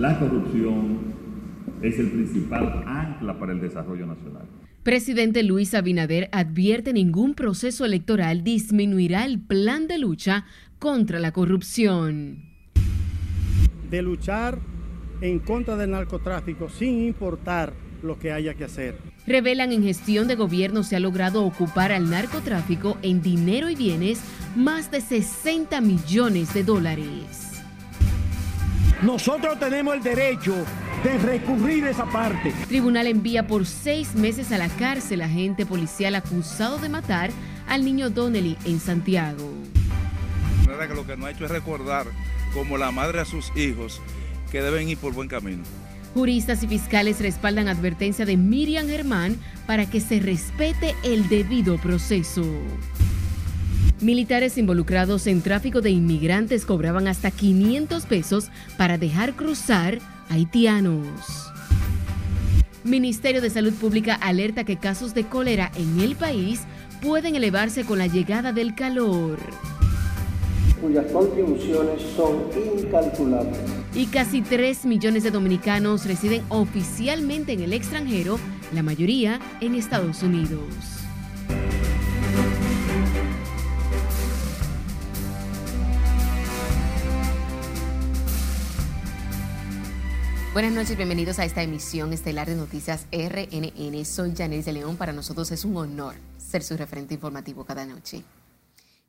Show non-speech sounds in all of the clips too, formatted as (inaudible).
La corrupción es el principal ancla para el desarrollo nacional. Presidente Luis Abinader advierte ningún proceso electoral disminuirá el plan de lucha contra la corrupción. De luchar en contra del narcotráfico sin importar lo que haya que hacer. Revelan en gestión de gobierno se ha logrado ocupar al narcotráfico en dinero y bienes más de 60 millones de dólares. Nosotros tenemos el derecho de recurrir esa parte. Tribunal envía por seis meses a la cárcel a agente policial acusado de matar al niño Donnelly en Santiago. que lo que no ha hecho es recordar como la madre a sus hijos que deben ir por buen camino. Juristas y fiscales respaldan advertencia de Miriam Germán para que se respete el debido proceso. Militares involucrados en tráfico de inmigrantes cobraban hasta 500 pesos para dejar cruzar haitianos. Ministerio de Salud Pública alerta que casos de cólera en el país pueden elevarse con la llegada del calor. Cuyas contribuciones son incalculables. Y casi 3 millones de dominicanos residen oficialmente en el extranjero, la mayoría en Estados Unidos. Buenas noches, bienvenidos a esta emisión estelar de Noticias RNN. Soy Janet de León. Para nosotros es un honor ser su referente informativo cada noche.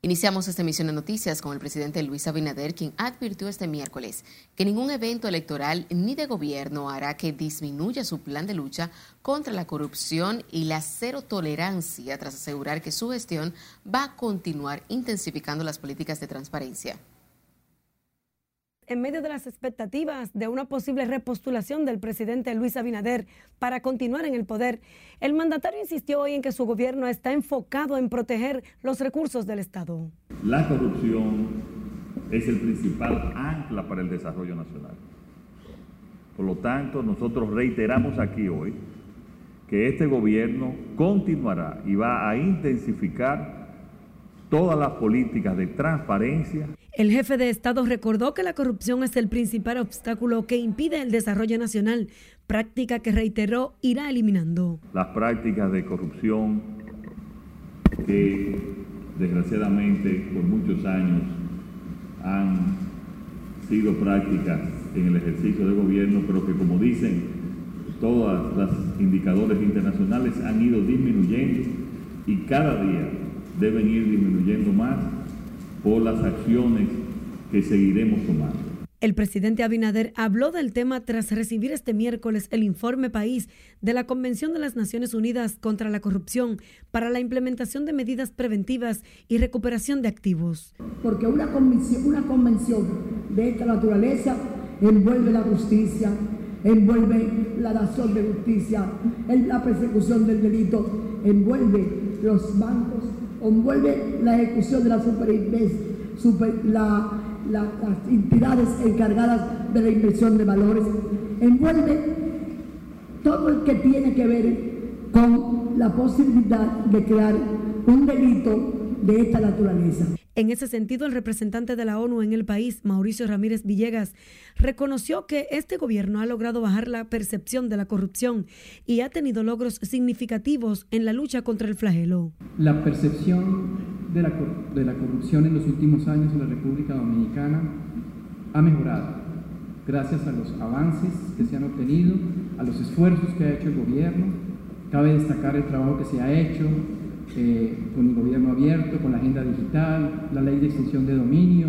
Iniciamos esta emisión de noticias con el presidente Luis Abinader, quien advirtió este miércoles que ningún evento electoral ni de gobierno hará que disminuya su plan de lucha contra la corrupción y la cero tolerancia, tras asegurar que su gestión va a continuar intensificando las políticas de transparencia en medio de las expectativas de una posible repostulación del presidente Luis Abinader para continuar en el poder, el mandatario insistió hoy en que su gobierno está enfocado en proteger los recursos del Estado. La corrupción es el principal ancla para el desarrollo nacional. Por lo tanto, nosotros reiteramos aquí hoy que este gobierno continuará y va a intensificar todas las políticas de transparencia el jefe de Estado recordó que la corrupción es el principal obstáculo que impide el desarrollo nacional, práctica que reiteró irá eliminando. Las prácticas de corrupción que desgraciadamente por muchos años han sido prácticas en el ejercicio de gobierno, pero que como dicen todos los indicadores internacionales han ido disminuyendo y cada día deben ir disminuyendo más por las acciones que seguiremos tomando. El presidente Abinader habló del tema tras recibir este miércoles el informe país de la Convención de las Naciones Unidas contra la Corrupción para la implementación de medidas preventivas y recuperación de activos. Porque una convención, una convención de esta naturaleza envuelve la justicia, envuelve la nación de justicia, la persecución del delito, envuelve los bancos envuelve la ejecución de la super, la, las entidades encargadas de la inversión de valores, envuelve todo el que tiene que ver con la posibilidad de crear un delito de esta naturaleza. En ese sentido, el representante de la ONU en el país, Mauricio Ramírez Villegas, reconoció que este gobierno ha logrado bajar la percepción de la corrupción y ha tenido logros significativos en la lucha contra el flagelo. La percepción de la, de la corrupción en los últimos años en la República Dominicana ha mejorado gracias a los avances que se han obtenido, a los esfuerzos que ha hecho el gobierno. Cabe destacar el trabajo que se ha hecho eh, con el gobierno abierto, con la agenda digital, la ley de extensión de dominio,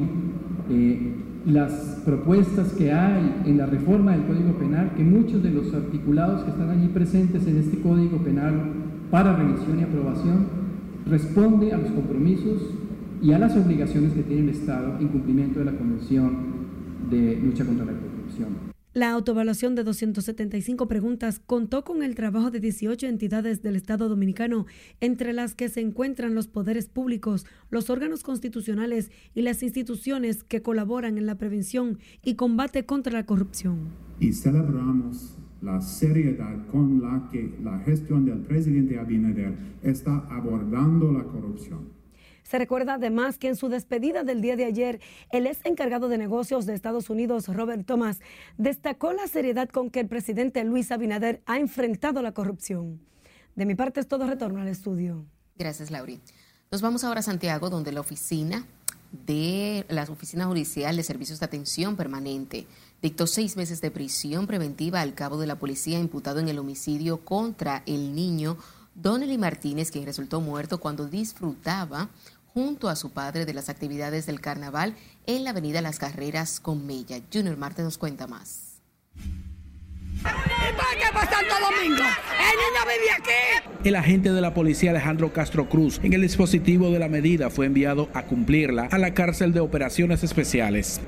eh, las propuestas que hay en la reforma del Código Penal, que muchos de los articulados que están allí presentes en este Código Penal para revisión y aprobación responde a los compromisos y a las obligaciones que tiene el Estado en cumplimiento de la Convención de lucha contra la corrupción. La autoevaluación de 275 preguntas contó con el trabajo de 18 entidades del Estado dominicano, entre las que se encuentran los poderes públicos, los órganos constitucionales y las instituciones que colaboran en la prevención y combate contra la corrupción. Y celebramos la seriedad con la que la gestión del presidente Abinader está abordando la corrupción Se recuerda además que en su despedida del día de ayer, el ex encargado de negocios de Estados Unidos, Robert Thomas, destacó la seriedad con que el presidente Luis Abinader ha enfrentado la corrupción. De mi parte es todo retorno al estudio. Gracias, Lauri. Nos vamos ahora a Santiago, donde la oficina de la Oficina Judicial de Servicios de Atención Permanente dictó seis meses de prisión preventiva al cabo de la policía imputado en el homicidio contra el niño Donnelly Martínez, quien resultó muerto cuando disfrutaba junto a su padre de las actividades del carnaval en la avenida Las Carreras con Mella. Junior Marte nos cuenta más. El agente de la policía Alejandro Castro Cruz, en el dispositivo de la medida, fue enviado a cumplirla a la cárcel de operaciones especiales.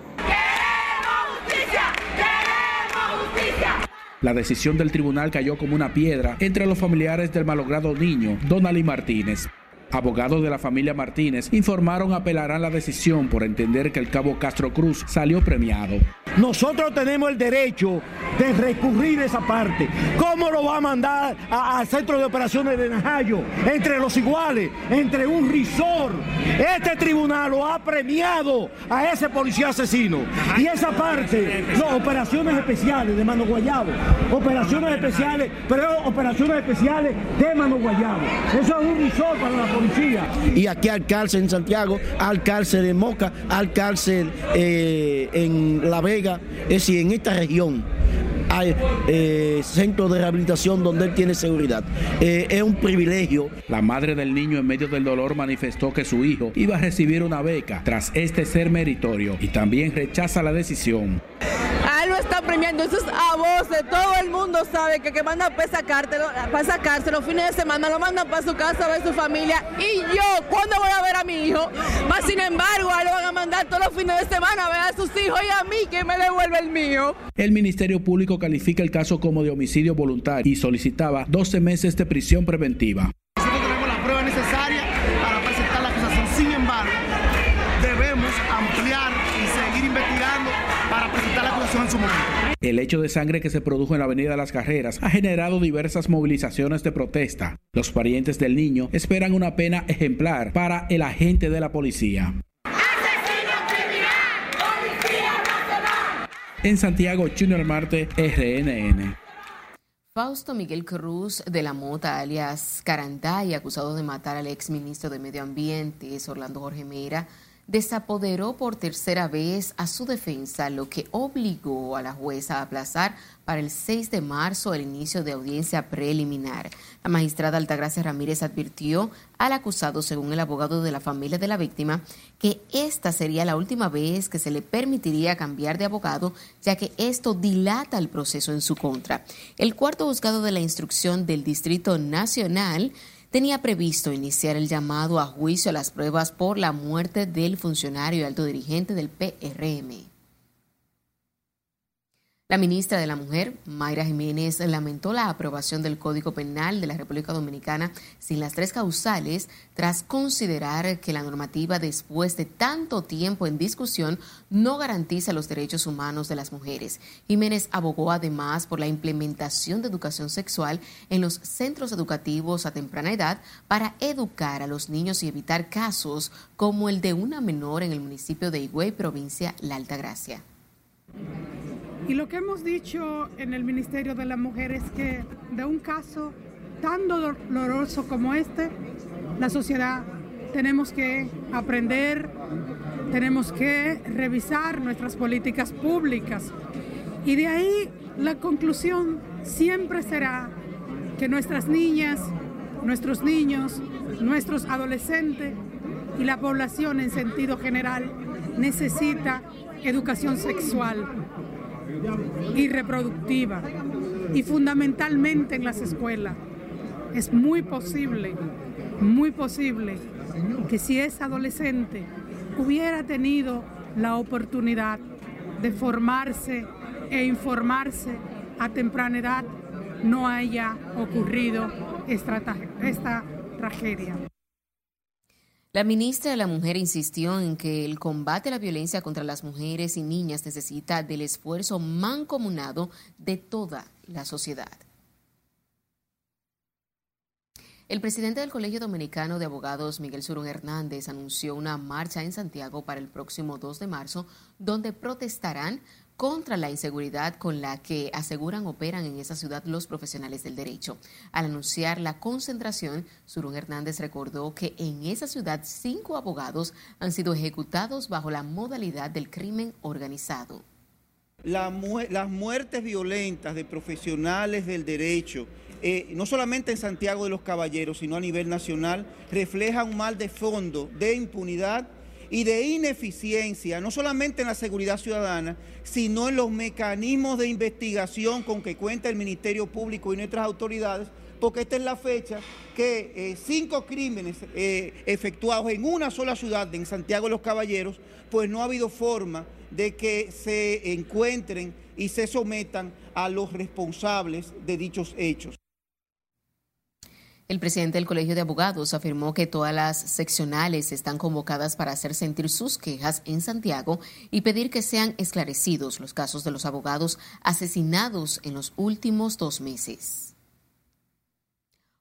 La decisión del tribunal cayó como una piedra entre los familiares del malogrado niño, Donali Martínez. Abogados de la familia Martínez informaron apelarán la decisión por entender que el cabo Castro Cruz salió premiado. Nosotros tenemos el derecho de recurrir esa parte. ¿Cómo lo va a mandar al centro de operaciones de Najayo? Entre los iguales, entre un risor. Este tribunal lo ha premiado a ese policía asesino. Y esa parte, no, operaciones especiales de Mano Guayabo. Operaciones especiales, pero operaciones especiales de Mano Guayabo. Eso es un risor para la policía. Y aquí al cárcel en Santiago, al cárcel en Moca, al cárcel eh, en La Vega, es decir, en esta región hay eh, centros de rehabilitación donde él tiene seguridad. Eh, es un privilegio. La madre del niño en medio del dolor manifestó que su hijo iba a recibir una beca tras este ser meritorio y también rechaza la decisión lo está premiando, eso es a voces, todo el mundo sabe que que manda para sacártelo, para sacarse los fines de semana, lo mandan para su casa a ver su familia y yo, ¿cuándo voy a ver a mi hijo? Más sin embargo, a lo van a mandar todos los fines de semana a ver a sus hijos y a mí que me devuelve el mío. El Ministerio Público califica el caso como de homicidio voluntario y solicitaba 12 meses de prisión preventiva. El hecho de sangre que se produjo en la Avenida Las Carreras ha generado diversas movilizaciones de protesta. Los parientes del niño esperan una pena ejemplar para el agente de la policía. En Santiago, Junior Marte, RNN. Fausto Miguel Cruz de la Mota, alias Carantay, acusado de matar al exministro de Medio Ambiente, Orlando Jorge Mera, desapoderó por tercera vez a su defensa, lo que obligó a la jueza a aplazar para el 6 de marzo el inicio de audiencia preliminar. La magistrada Altagracia Ramírez advirtió al acusado, según el abogado de la familia de la víctima, que esta sería la última vez que se le permitiría cambiar de abogado, ya que esto dilata el proceso en su contra. El cuarto juzgado de la instrucción del Distrito Nacional tenía previsto iniciar el llamado a juicio a las pruebas por la muerte del funcionario y alto dirigente del PRM. La ministra de la Mujer, Mayra Jiménez, lamentó la aprobación del Código Penal de la República Dominicana sin las tres causales, tras considerar que la normativa, después de tanto tiempo en discusión, no garantiza los derechos humanos de las mujeres. Jiménez abogó además por la implementación de educación sexual en los centros educativos a temprana edad para educar a los niños y evitar casos como el de una menor en el municipio de Higüey, provincia La Altagracia. Y lo que hemos dicho en el Ministerio de la Mujer es que de un caso tan doloroso como este, la sociedad tenemos que aprender, tenemos que revisar nuestras políticas públicas. Y de ahí la conclusión siempre será que nuestras niñas, nuestros niños, nuestros adolescentes y la población en sentido general necesita educación sexual y reproductiva y fundamentalmente en las escuelas. Es muy posible, muy posible que si es adolescente hubiera tenido la oportunidad de formarse e informarse a temprana edad, no haya ocurrido esta, esta tragedia. La ministra de la Mujer insistió en que el combate a la violencia contra las mujeres y niñas necesita del esfuerzo mancomunado de toda la sociedad. El presidente del Colegio Dominicano de Abogados, Miguel Surún Hernández, anunció una marcha en Santiago para el próximo 2 de marzo, donde protestarán contra la inseguridad con la que aseguran operan en esa ciudad los profesionales del derecho. Al anunciar la concentración, Surún Hernández recordó que en esa ciudad cinco abogados han sido ejecutados bajo la modalidad del crimen organizado. La las muertes violentas de profesionales del derecho, eh, no solamente en Santiago de los Caballeros, sino a nivel nacional, reflejan un mal de fondo de impunidad y de ineficiencia, no solamente en la seguridad ciudadana, sino en los mecanismos de investigación con que cuenta el Ministerio Público y nuestras autoridades, porque esta es la fecha que eh, cinco crímenes eh, efectuados en una sola ciudad, en Santiago de los Caballeros, pues no ha habido forma de que se encuentren y se sometan a los responsables de dichos hechos. El presidente del Colegio de Abogados afirmó que todas las seccionales están convocadas para hacer sentir sus quejas en Santiago y pedir que sean esclarecidos los casos de los abogados asesinados en los últimos dos meses.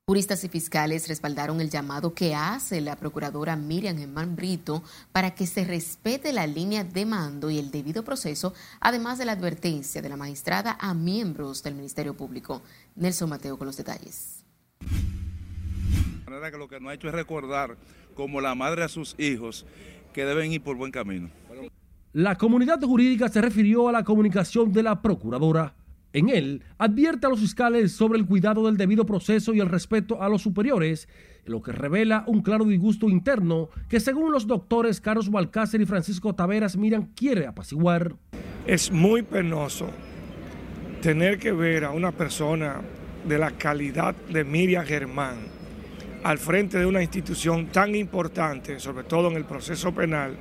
Juristas y fiscales respaldaron el llamado que hace la procuradora Miriam Germán Brito para que se respete la línea de mando y el debido proceso, además de la advertencia de la magistrada a miembros del Ministerio Público. Nelson Mateo con los detalles manera que lo que nos ha hecho es recordar como la madre a sus hijos que deben ir por buen camino. La comunidad jurídica se refirió a la comunicación de la procuradora. En él advierte a los fiscales sobre el cuidado del debido proceso y el respeto a los superiores, lo que revela un claro disgusto interno que según los doctores Carlos Balcácer y Francisco Taveras Miran quiere apaciguar. Es muy penoso tener que ver a una persona de la calidad de Miriam Germán al frente de una institución tan importante, sobre todo en el proceso penal,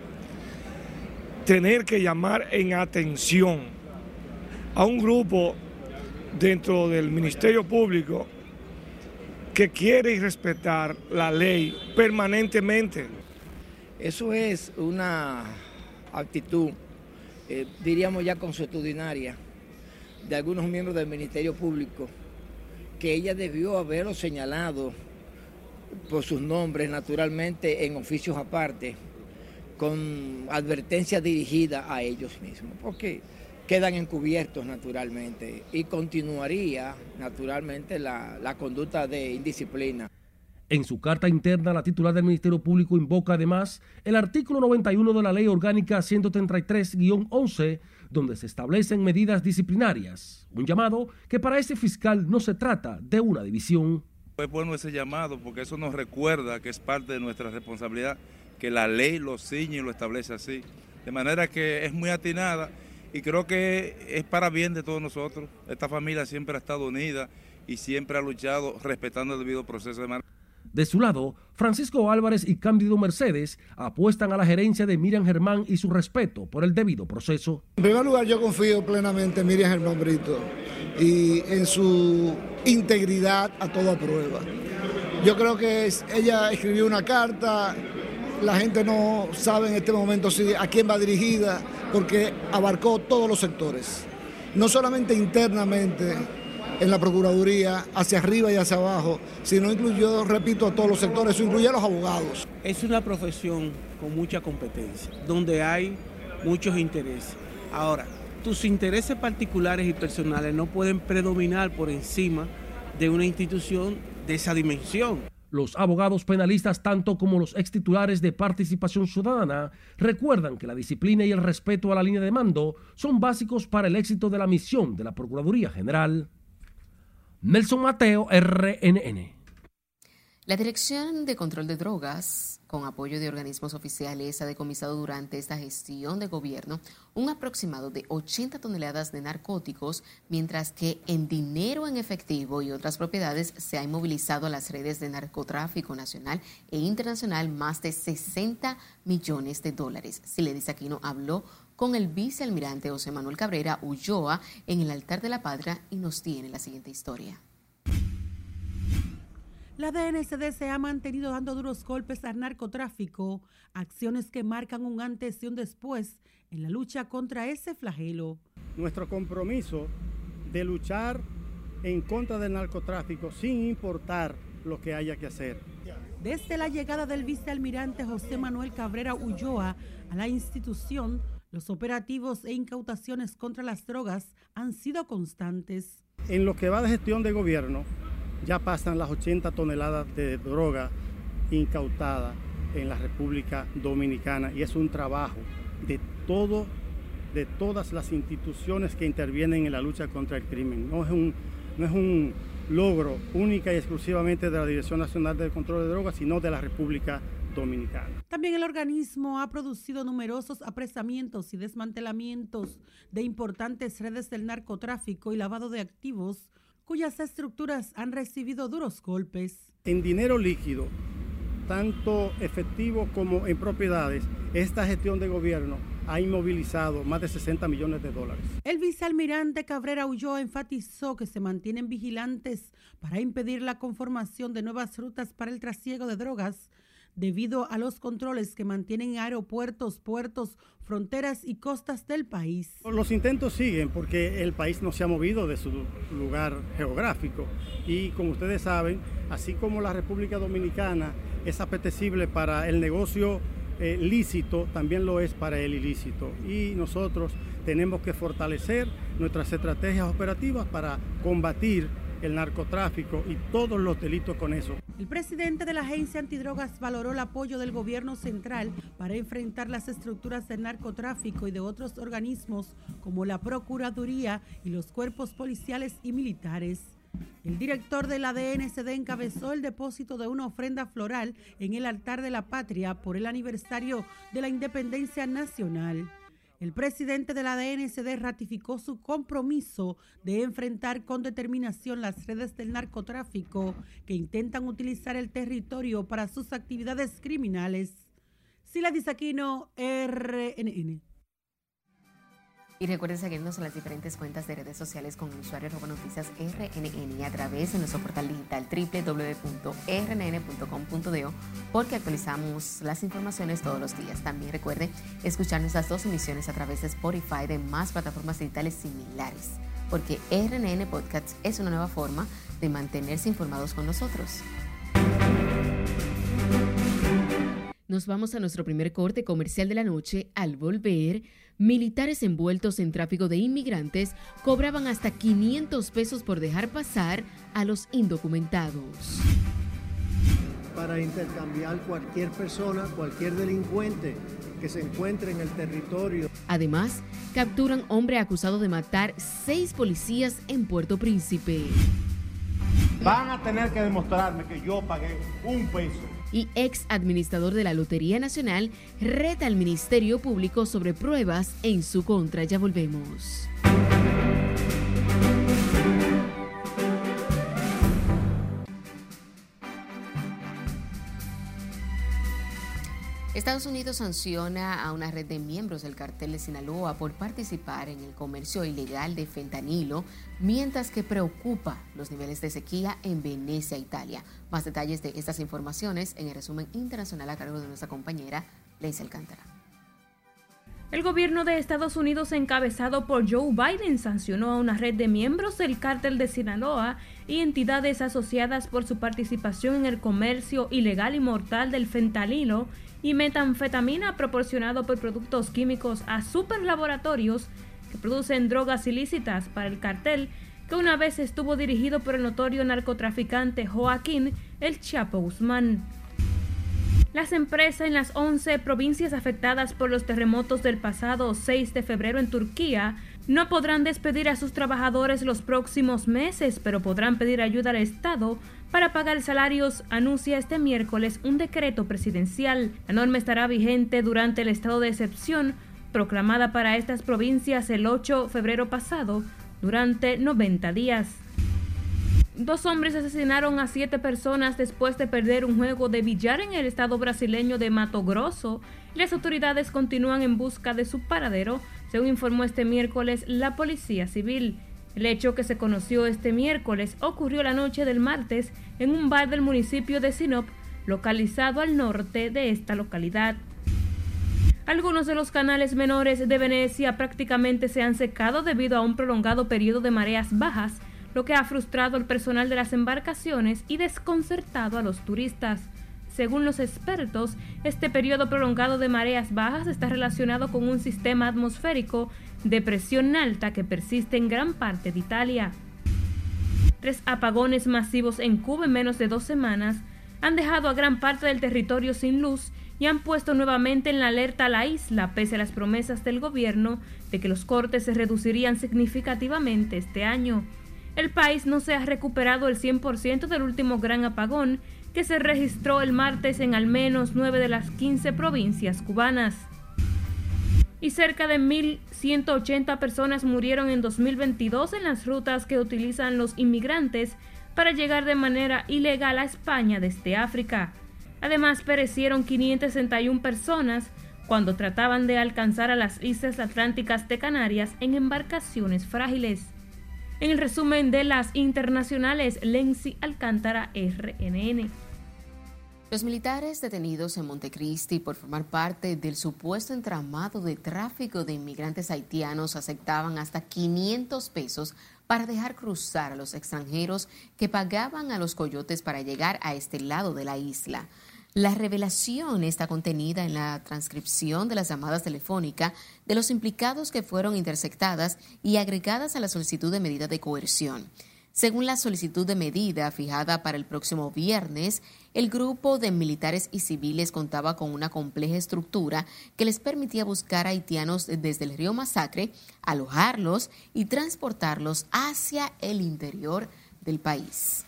tener que llamar en atención a un grupo dentro del Ministerio Público que quiere respetar la ley permanentemente. Eso es una actitud, eh, diríamos ya consuetudinaria, de algunos miembros del Ministerio Público, que ella debió haberlo señalado por sus nombres, naturalmente en oficios aparte, con advertencias dirigidas a ellos mismos, porque quedan encubiertos naturalmente y continuaría naturalmente la, la conducta de indisciplina. En su carta interna, la titular del Ministerio Público invoca además el artículo 91 de la Ley Orgánica 133-11, donde se establecen medidas disciplinarias. Un llamado que para ese fiscal no se trata de una división. Es bueno ese llamado porque eso nos recuerda que es parte de nuestra responsabilidad, que la ley lo ciñe y lo establece así. De manera que es muy atinada y creo que es para bien de todos nosotros. Esta familia siempre ha estado unida y siempre ha luchado respetando el debido proceso de manera. De su lado, Francisco Álvarez y Cándido Mercedes apuestan a la gerencia de Miriam Germán y su respeto por el debido proceso. En primer lugar, yo confío plenamente en Miriam Germán Brito y en su integridad a toda prueba. Yo creo que ella escribió una carta, la gente no sabe en este momento a quién va dirigida, porque abarcó todos los sectores, no solamente internamente en la Procuraduría, hacia arriba y hacia abajo, sino incluyó, repito, a todos los sectores, eso incluye a los abogados. Es una profesión con mucha competencia, donde hay muchos intereses. Ahora, tus intereses particulares y personales no pueden predominar por encima de una institución de esa dimensión. Los abogados penalistas, tanto como los ex titulares de participación ciudadana, recuerdan que la disciplina y el respeto a la línea de mando son básicos para el éxito de la misión de la Procuraduría General. Nelson Mateo, RNN. La Dirección de Control de Drogas, con apoyo de organismos oficiales, ha decomisado durante esta gestión de gobierno un aproximado de 80 toneladas de narcóticos, mientras que en dinero en efectivo y otras propiedades se ha inmovilizado a las redes de narcotráfico nacional e internacional más de 60 millones de dólares. Siledis Aquino habló con el vicealmirante José Manuel Cabrera Ulloa en el altar de la patria y nos tiene la siguiente historia. La DNCD se ha mantenido dando duros golpes al narcotráfico, acciones que marcan un antes y un después en la lucha contra ese flagelo. Nuestro compromiso de luchar en contra del narcotráfico sin importar lo que haya que hacer. Desde la llegada del vicealmirante José Manuel Cabrera Ulloa a la institución, los operativos e incautaciones contra las drogas han sido constantes. En lo que va de gestión de gobierno, ya pasan las 80 toneladas de droga incautada en la República Dominicana y es un trabajo de todo de todas las instituciones que intervienen en la lucha contra el crimen. No es un, logro única y exclusivamente de la Dirección Nacional de Control de Drogas, sino de la República Dominicana. También el organismo ha producido numerosos apresamientos y desmantelamientos de importantes redes del narcotráfico y lavado de activos, cuyas estructuras han recibido duros golpes. En dinero líquido, tanto efectivo como en propiedades, esta gestión de gobierno ha inmovilizado más de 60 millones de dólares. El vicealmirante Cabrera Ulloa enfatizó que se mantienen vigilantes para impedir la conformación de nuevas rutas para el trasiego de drogas debido a los controles que mantienen aeropuertos, puertos, fronteras y costas del país. Los intentos siguen porque el país no se ha movido de su lugar geográfico y como ustedes saben, así como la República Dominicana es apetecible para el negocio eh, lícito, también lo es para el ilícito. Y nosotros tenemos que fortalecer nuestras estrategias operativas para combatir el narcotráfico y todos los delitos con eso. El presidente de la agencia antidrogas valoró el apoyo del gobierno central para enfrentar las estructuras del narcotráfico y de otros organismos como la Procuraduría y los cuerpos policiales y militares. El director de la DNCD encabezó el depósito de una ofrenda floral en el altar de la patria por el aniversario de la independencia nacional. El presidente de la DNCD ratificó su compromiso de enfrentar con determinación las redes del narcotráfico que intentan utilizar el territorio para sus actividades criminales. Sila Disaquino, RNN. Y recuerden seguirnos en las diferentes cuentas de redes sociales con el usuario arroba noticias RNN y a través de nuestro portal digital www.rnn.com.do porque actualizamos las informaciones todos los días. También recuerde escuchar nuestras dos emisiones a través de Spotify de más plataformas digitales similares porque RNN Podcast es una nueva forma de mantenerse informados con nosotros. Nos vamos a nuestro primer corte comercial de la noche. Al volver, militares envueltos en tráfico de inmigrantes cobraban hasta 500 pesos por dejar pasar a los indocumentados. Para intercambiar cualquier persona, cualquier delincuente que se encuentre en el territorio. Además, capturan hombre acusado de matar seis policías en Puerto Príncipe. Van a tener que demostrarme que yo pagué un peso y ex administrador de la Lotería Nacional reta al Ministerio Público sobre pruebas en su contra. Ya volvemos. Estados Unidos sanciona a una red de miembros del cartel de Sinaloa por participar en el comercio ilegal de fentanilo, mientras que preocupa los niveles de sequía en Venecia, Italia. Más detalles de estas informaciones en el resumen internacional a cargo de nuestra compañera Leisa Alcántara. El gobierno de Estados Unidos, encabezado por Joe Biden, sancionó a una red de miembros del cártel de Sinaloa y entidades asociadas por su participación en el comercio ilegal y mortal del fentanilo y metanfetamina proporcionado por productos químicos a superlaboratorios que producen drogas ilícitas para el cartel que una vez estuvo dirigido por el notorio narcotraficante Joaquín El Chapo Guzmán. Las empresas en las 11 provincias afectadas por los terremotos del pasado 6 de febrero en Turquía no podrán despedir a sus trabajadores los próximos meses, pero podrán pedir ayuda al Estado para pagar salarios, anuncia este miércoles un decreto presidencial. La norma estará vigente durante el estado de excepción proclamada para estas provincias el 8 de febrero pasado durante 90 días. Dos hombres asesinaron a siete personas después de perder un juego de billar en el estado brasileño de Mato Grosso. Las autoridades continúan en busca de su paradero, según informó este miércoles la Policía Civil. El hecho que se conoció este miércoles ocurrió la noche del martes en un bar del municipio de Sinop, localizado al norte de esta localidad. Algunos de los canales menores de Venecia prácticamente se han secado debido a un prolongado periodo de mareas bajas lo que ha frustrado al personal de las embarcaciones y desconcertado a los turistas. Según los expertos, este periodo prolongado de mareas bajas está relacionado con un sistema atmosférico de presión alta que persiste en gran parte de Italia. Tres apagones masivos en Cuba en menos de dos semanas han dejado a gran parte del territorio sin luz y han puesto nuevamente en la alerta a la isla, pese a las promesas del gobierno de que los cortes se reducirían significativamente este año. El país no se ha recuperado el 100% del último gran apagón que se registró el martes en al menos 9 de las 15 provincias cubanas. Y cerca de 1.180 personas murieron en 2022 en las rutas que utilizan los inmigrantes para llegar de manera ilegal a España desde África. Además, perecieron 561 personas cuando trataban de alcanzar a las islas atlánticas de Canarias en embarcaciones frágiles. En el resumen de las internacionales, Lenzi Alcántara, RNN. Los militares detenidos en Montecristi por formar parte del supuesto entramado de tráfico de inmigrantes haitianos aceptaban hasta 500 pesos para dejar cruzar a los extranjeros que pagaban a los coyotes para llegar a este lado de la isla. La revelación está contenida en la transcripción de las llamadas telefónicas de los implicados que fueron interceptadas y agregadas a la solicitud de medida de coerción. Según la solicitud de medida fijada para el próximo viernes, el grupo de militares y civiles contaba con una compleja estructura que les permitía buscar a haitianos desde el río Masacre, alojarlos y transportarlos hacia el interior del país.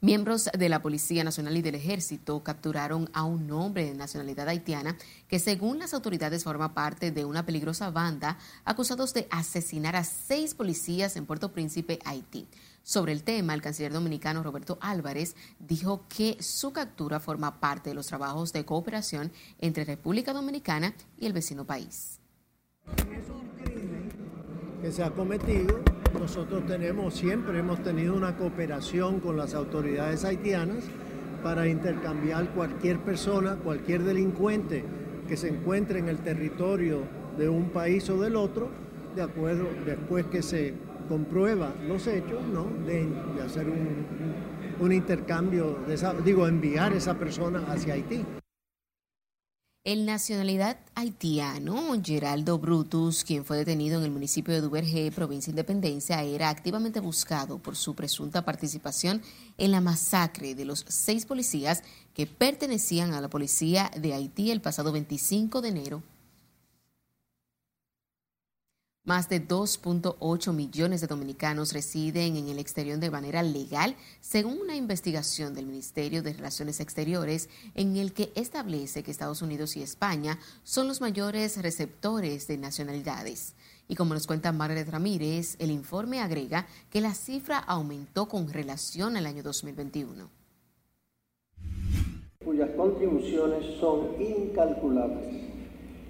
Miembros de la Policía Nacional y del Ejército capturaron a un hombre de nacionalidad haitiana que según las autoridades forma parte de una peligrosa banda acusados de asesinar a seis policías en Puerto Príncipe, Haití. Sobre el tema, el canciller dominicano Roberto Álvarez dijo que su captura forma parte de los trabajos de cooperación entre República Dominicana y el vecino país. Que se ha cometido nosotros tenemos, siempre hemos tenido una cooperación con las autoridades haitianas para intercambiar cualquier persona, cualquier delincuente que se encuentre en el territorio de un país o del otro, de acuerdo, después que se comprueba los hechos, ¿no? de, hacer un, intercambio, digo, enviar esa persona hacia Haití. El nacionalidad haitiano. Geraldo Brutus, quien fue detenido en el municipio de Duvergé, provincia de Independencia, era activamente buscado por su presunta participación en la masacre de los seis policías que pertenecían a la policía de Haití el pasado 25 de enero más de 2.8 millones de dominicanos residen en el exterior de manera legal, según una investigación del Ministerio de Relaciones Exteriores, en el que establece que Estados Unidos y España son los mayores receptores de nacionalidades. Y como nos cuenta Margaret Ramírez, el informe agrega que la cifra aumentó con relación al año 2021. Cuyas contribuciones son incalculables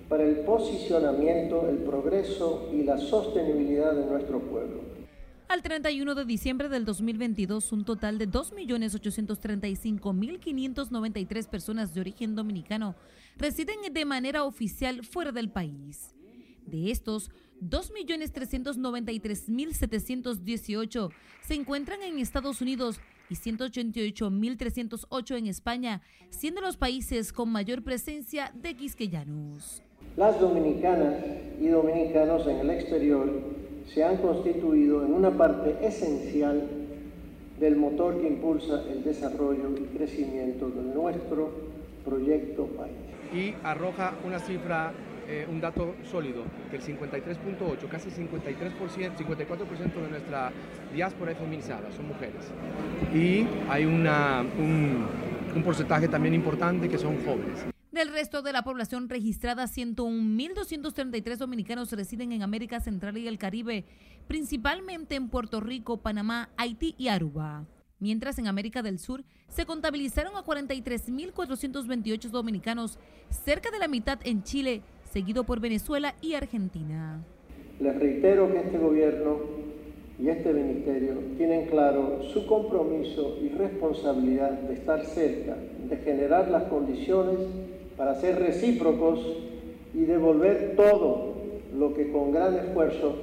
para el posicionamiento, el progreso y la sostenibilidad de nuestro pueblo. Al 31 de diciembre del 2022, un total de 2.835.593 personas de origen dominicano residen de manera oficial fuera del país. De estos, 2.393.718 se encuentran en Estados Unidos y 188.308 en España, siendo los países con mayor presencia de quisqueyanos. Las dominicanas y dominicanos en el exterior se han constituido en una parte esencial del motor que impulsa el desarrollo y crecimiento de nuestro proyecto país. Y arroja una cifra, eh, un dato sólido, que el 53.8, casi 53%, 54% de nuestra diáspora es feminizada, son mujeres. Y hay un porcentaje también importante que son jóvenes. Del resto de la población registrada, 101.233 dominicanos residen en América Central y el Caribe, principalmente en Puerto Rico, Panamá, Haití y Aruba. Mientras en América del Sur se contabilizaron a 43.428 dominicanos, cerca de la mitad en Chile, seguido por Venezuela y Argentina. Les reitero que este gobierno y este ministerio tienen claro su compromiso y responsabilidad de estar cerca, de generar las condiciones para ser recíprocos y devolver todo lo que con gran esfuerzo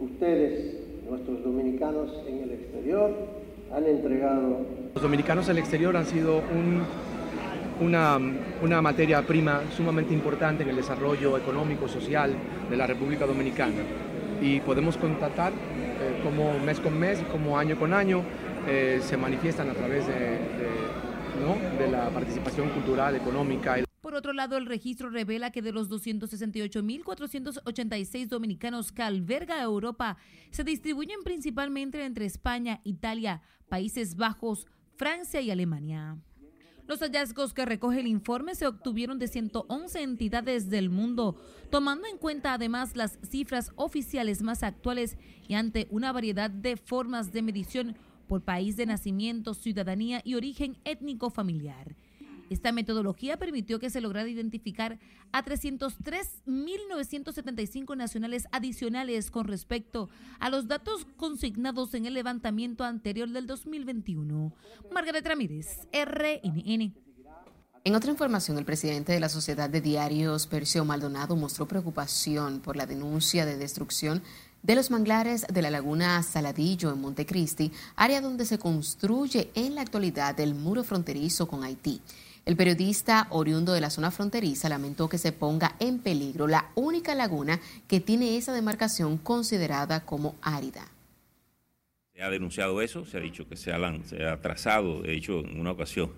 ustedes Nuestros dominicanos en el exterior han entregado... Los dominicanos en el exterior han sido un, una, materia prima sumamente importante en el desarrollo económico, social de la República Dominicana. Y podemos constatar eh, como mes con mes, como año con año, eh, se manifiestan a través de, ¿no? de la participación cultural, económica. Por otro lado, el registro revela que de los 268.486 dominicanos que alberga Europa, se distribuyen principalmente entre España, Italia, Países Bajos, Francia y Alemania. Los hallazgos que recoge el informe se obtuvieron de 111 entidades del mundo, tomando en cuenta además las cifras oficiales más actuales y ante una variedad de formas de medición por país de nacimiento, ciudadanía y origen étnico familiar. Esta metodología permitió que se lograra identificar a 303.975 nacionales adicionales con respecto a los datos consignados en el levantamiento anterior del 2021. Margaret Ramírez, RNN. En otra información, el presidente de la Sociedad de Diarios, Percio Maldonado, mostró preocupación por la denuncia de destrucción de los manglares de la laguna Saladillo en Montecristi, área donde se construye en la actualidad el muro fronterizo con Haití. El periodista oriundo de la zona fronteriza lamentó que se ponga en peligro la única laguna que tiene esa demarcación considerada como árida. Se ha denunciado eso, se ha dicho que se ha, se ha trazado, de hecho en una ocasión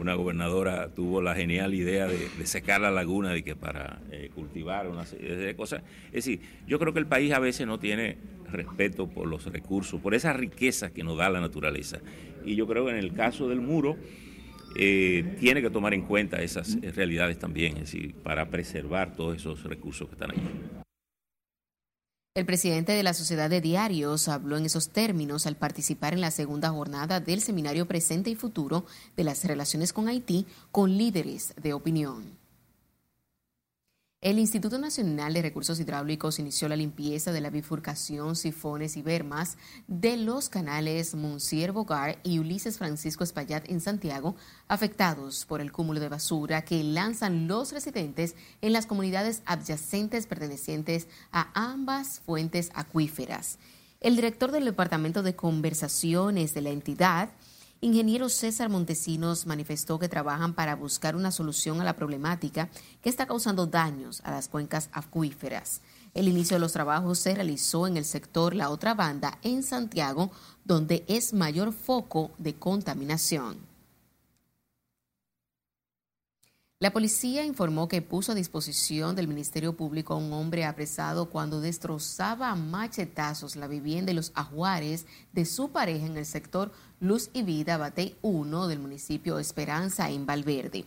una gobernadora tuvo la genial idea de, secar la laguna de que para eh, cultivar una serie de cosas. Es decir, yo creo que el país a veces no tiene respeto por los recursos, por esa riqueza que nos da la naturaleza. Y yo creo que en el caso del muro, eh, tiene que tomar en cuenta esas realidades también, es decir, para preservar todos esos recursos que están ahí. El presidente de la Sociedad de Diarios habló en esos términos al participar en la segunda jornada del seminario Presente y Futuro de las Relaciones con Haití con líderes de opinión. El Instituto Nacional de Recursos Hidráulicos inició la limpieza de la bifurcación, sifones y bermas de los canales Monsier Bogar y Ulises Francisco Espaillat en Santiago, afectados por el cúmulo de basura que lanzan los residentes en las comunidades adyacentes pertenecientes a ambas fuentes acuíferas. El director del Departamento de Conversaciones de la entidad, Ingeniero César Montesinos manifestó que trabajan para buscar una solución a la problemática que está causando daños a las cuencas acuíferas. El inicio de los trabajos se realizó en el sector La Otra Banda, en Santiago, donde es mayor foco de contaminación. La policía informó que puso a disposición del Ministerio Público a un hombre apresado cuando destrozaba a machetazos la vivienda y los ajuares de su pareja en el sector Luz y Vida Batey 1 del municipio Esperanza en Valverde.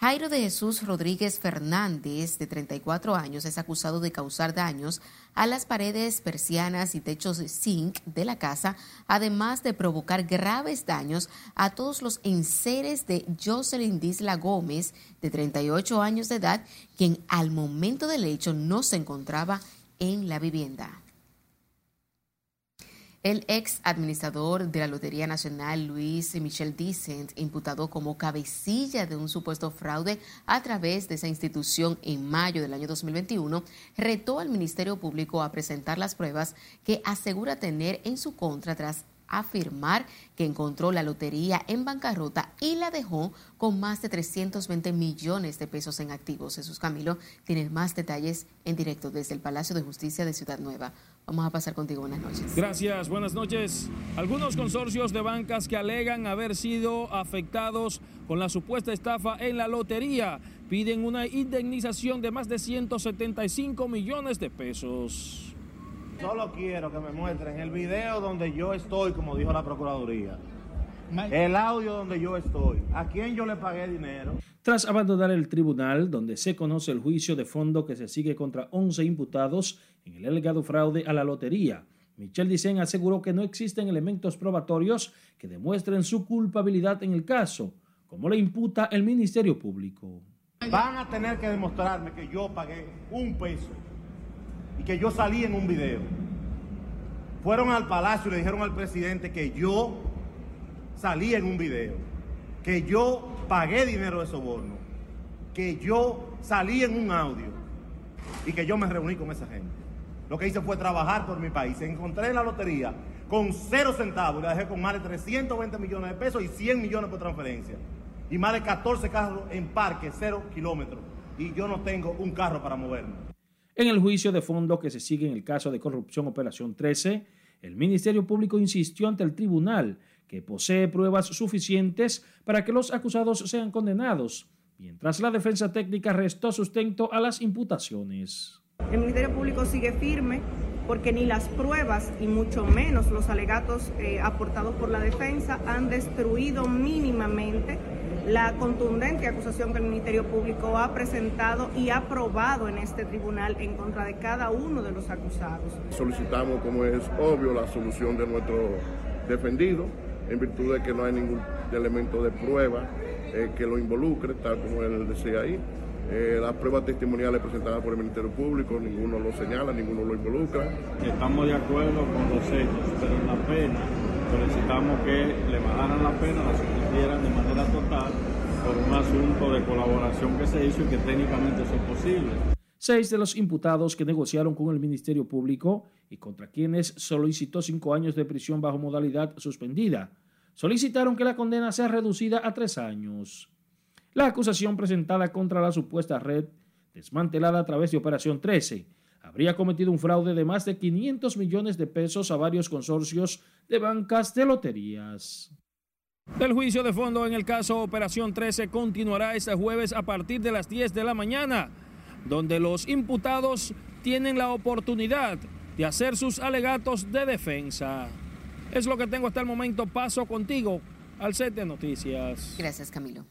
Jairo de Jesús Rodríguez Fernández, de 34 años, es acusado de causar daños a las paredes persianas y techos de zinc de la casa, además de provocar graves daños a todos los enseres de Jocelyn Disla Gómez, de 38 años de edad, quien al momento del hecho no se encontraba en la vivienda. El ex administrador de la Lotería Nacional, Luis Michel Dicent, imputado como cabecilla de un supuesto fraude a través de esa institución en mayo del año 2021, retó al Ministerio Público a presentar las pruebas que asegura tener en su contra tras afirmar que encontró la lotería en bancarrota y la dejó con más de 320 millones de pesos en activos. Jesús Camilo tiene más detalles en directo desde el Palacio de Justicia de Ciudad Nueva. Vamos a pasar contigo. Buenas noches. Gracias, buenas noches. Algunos consorcios de bancas que alegan haber sido afectados con la supuesta estafa en la lotería piden una indemnización de más de 175 millones de pesos. Solo quiero que me muestren el video donde yo estoy, como dijo la Procuraduría. El audio donde yo estoy. ¿A quién yo le pagué dinero? Tras abandonar el tribunal, donde se conoce el juicio de fondo que se sigue contra 11 imputados en el alegado fraude a la lotería, Michel Dicen aseguró que no existen elementos probatorios que demuestren su culpabilidad en el caso, como le imputa el Ministerio Público. Van a tener que demostrarme que yo pagué un peso y que yo salí en un video. Fueron al palacio y le dijeron al presidente que yo salí en un video, que yo pagué dinero de soborno, que yo salí en un audio y que yo me reuní con esa gente. Lo que hice fue trabajar por mi país. Encontré en la lotería con cero centavos y la dejé con más de 320 millones de pesos y 100 millones por transferencia. Y más de 14 carros en parque, cero kilómetros. Y yo no tengo un carro para moverme. En el juicio de fondo que se sigue en el caso de corrupción Operación 13, el Ministerio Público insistió ante el tribunal que posee pruebas suficientes para que los acusados sean condenados, mientras la defensa técnica restó sustento a las imputaciones. El Ministerio Público sigue firme porque ni las pruebas y mucho menos los alegatos eh, aportados por la defensa han destruido mínimamente la contundente acusación que el Ministerio Público ha presentado y ha aprobado en este tribunal en contra de cada uno de los acusados. Solicitamos, como es obvio, la solución de nuestro defendido en virtud de que no hay ningún elemento de prueba eh, que lo involucre, tal como él decía ahí. Eh, las pruebas testimoniales presentadas por el Ministerio Público, ninguno lo señala, ninguno lo involucra. Estamos de acuerdo con los hechos, pero en la pena solicitamos que le bajaran la pena, la suspendieran de manera total por un asunto de colaboración que se hizo y que técnicamente eso es posible. Seis de los imputados que negociaron con el Ministerio Público y contra quienes solicitó cinco años de prisión bajo modalidad suspendida, solicitaron que la condena sea reducida a tres años. La acusación presentada contra la supuesta red, desmantelada a través de Operación 13, habría cometido un fraude de más de 500 millones de pesos a varios consorcios de bancas de loterías. El juicio de fondo en el caso Operación 13 continuará este jueves a partir de las 10 de la mañana, donde los imputados tienen la oportunidad de hacer sus alegatos de defensa. Es lo que tengo hasta el momento. Paso contigo al set de noticias. Gracias, Camilo.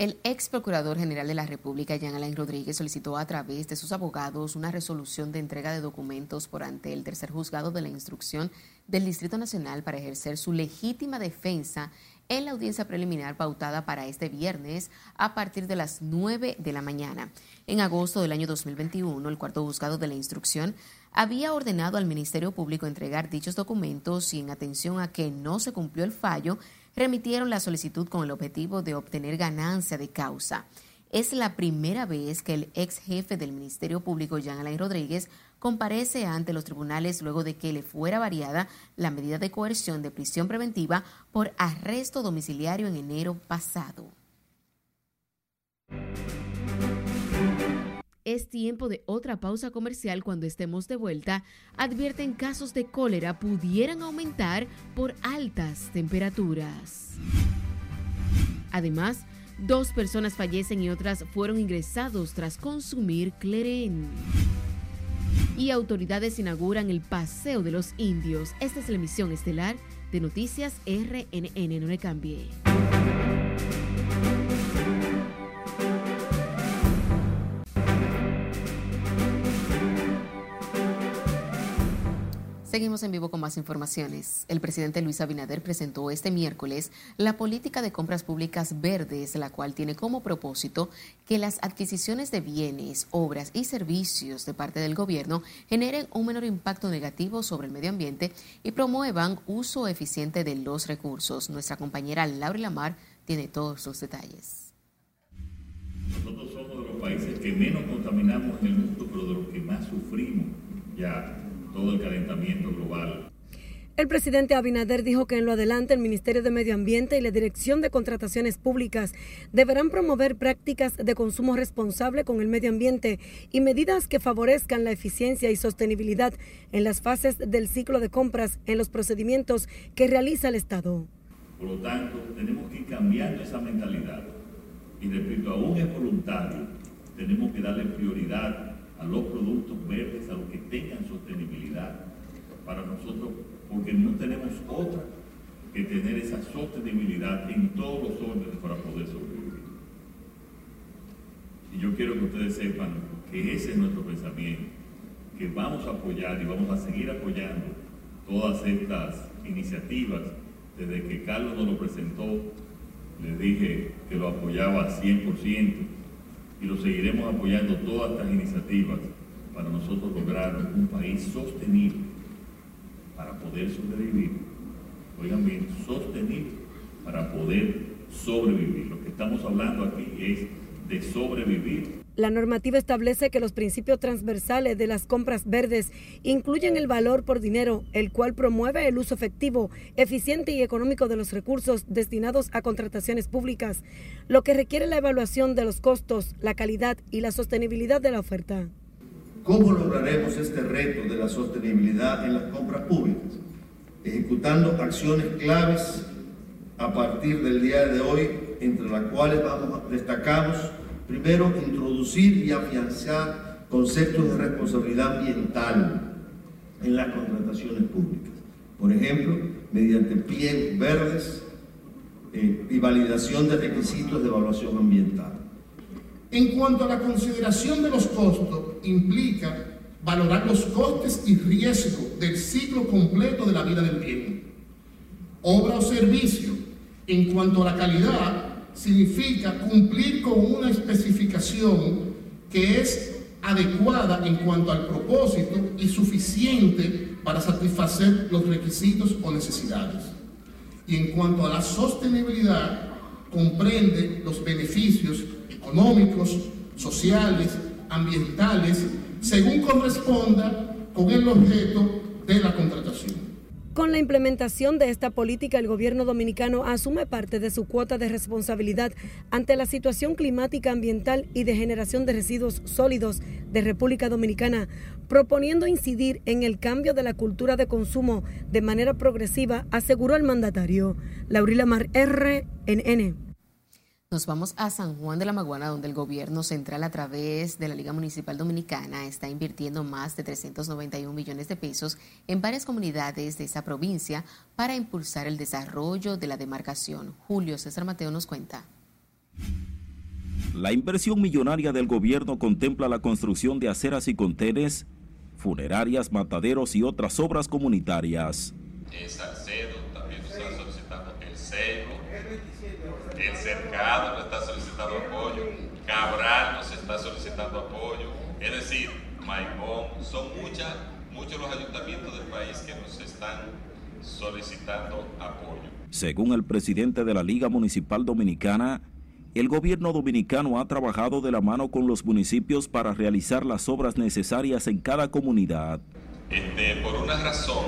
El ex procurador general de la República, Jean Alain Rodríguez, solicitó a través de sus abogados una resolución de entrega de documentos por ante el tercer juzgado de la instrucción del Distrito Nacional para ejercer su legítima defensa en la audiencia preliminar pautada para este viernes a partir de las 9 de la mañana. En agosto del año 2021, el cuarto juzgado de la instrucción había ordenado al Ministerio Público entregar dichos documentos y en atención a que no se cumplió el fallo, remitieron la solicitud con el objetivo de obtener ganancia de causa. Es la primera vez que el ex jefe del Ministerio Público, Jean Alain Rodríguez, comparece ante los tribunales luego de que le fuera variada la medida de coerción de prisión preventiva por arresto domiciliario en enero pasado. Es tiempo de otra pausa comercial cuando estemos de vuelta. Advierten casos de cólera pudieran aumentar por altas temperaturas. Además, dos personas fallecen y otras fueron ingresados tras consumir cleren. Y autoridades inauguran el Paseo de los Indios. Esta es la emisión estelar de Noticias RNN. No le cambie. Seguimos en vivo con más informaciones. El presidente Luis Abinader presentó este miércoles la política de compras públicas verdes, la cual tiene como propósito que las adquisiciones de bienes, obras y servicios de parte del gobierno generen un menor impacto negativo sobre el medio ambiente y promuevan uso eficiente de los recursos. Nuestra compañera Laura Lamar tiene todos los detalles. Nosotros somos de los países que menos contaminamos en el mundo, pero de los que más sufrimos ya todo el calentamiento global. El presidente Abinader dijo que en lo adelante el Ministerio de Medio Ambiente y la Dirección de Contrataciones Públicas deberán promover prácticas de consumo responsable con el medio ambiente y medidas que favorezcan la eficiencia y sostenibilidad en las fases del ciclo de compras en los procedimientos que realiza el Estado. Por lo tanto, tenemos que ir cambiando esa mentalidad y repito, aún es voluntario, tenemos que darle prioridad a los productos verdes, a los que tengan sostenibilidad para nosotros, porque no tenemos otra que tener esa sostenibilidad en todos los órdenes para poder sobrevivir. Y yo quiero que ustedes sepan que ese es nuestro pensamiento, que vamos a apoyar y vamos a seguir apoyando todas estas iniciativas. Desde que Carlos nos lo presentó, le dije que lo apoyaba 100% y lo seguiremos apoyando todas estas iniciativas para nosotros lograr un país sostenible para poder sobrevivir. Oigan bien, sostenible para poder sobrevivir. Lo que estamos hablando aquí es de sobrevivir La normativa establece que los principios transversales de las compras verdes incluyen el valor por dinero, el cual promueve el uso efectivo, eficiente y económico de los recursos destinados a contrataciones públicas, lo que requiere la evaluación de los costos, la calidad y la sostenibilidad de la oferta. ¿Cómo lograremos este reto de la sostenibilidad en las compras públicas? Ejecutando acciones claves a partir del día de hoy, entre las cuales vamos, destacamos Primero, introducir y afianzar conceptos de responsabilidad ambiental en las contrataciones públicas. Por ejemplo, mediante pliegos verdes eh, y validación de requisitos de evaluación ambiental. En cuanto a la consideración de los costos, implica valorar los costes y riesgos del ciclo completo de la vida del bien. Obra o servicio, en cuanto a la calidad, significa cumplir con una especificación que es adecuada en cuanto al propósito y suficiente para satisfacer los requisitos o necesidades. Y en cuanto a la sostenibilidad, comprende los beneficios económicos, sociales, ambientales, según corresponda con el objeto de la contratación. Con la implementación de esta política, el gobierno dominicano asume parte de su cuota de responsabilidad ante la situación climática ambiental y de generación de residuos sólidos de República Dominicana, proponiendo incidir en el cambio de la cultura de consumo de manera progresiva, aseguró el mandatario. Laurila Mar, RNN. Nos vamos a San Juan de la Maguana, donde el gobierno central a través de la Liga Municipal Dominicana está invirtiendo más de 391 millones de pesos en varias comunidades de esa provincia para impulsar el desarrollo de la demarcación. Julio César Mateo nos cuenta. La inversión millonaria del gobierno contempla la construcción de aceras y contenes, funerarias, mataderos y otras obras comunitarias. El Cercado nos está solicitando apoyo, Cabral nos está solicitando apoyo, es decir, Maimón, son muchas, muchos los ayuntamientos del país que nos están solicitando apoyo. Según el presidente de la Liga Municipal Dominicana, el gobierno dominicano ha trabajado de la mano con los municipios para realizar las obras necesarias en cada comunidad. Este, por una razón,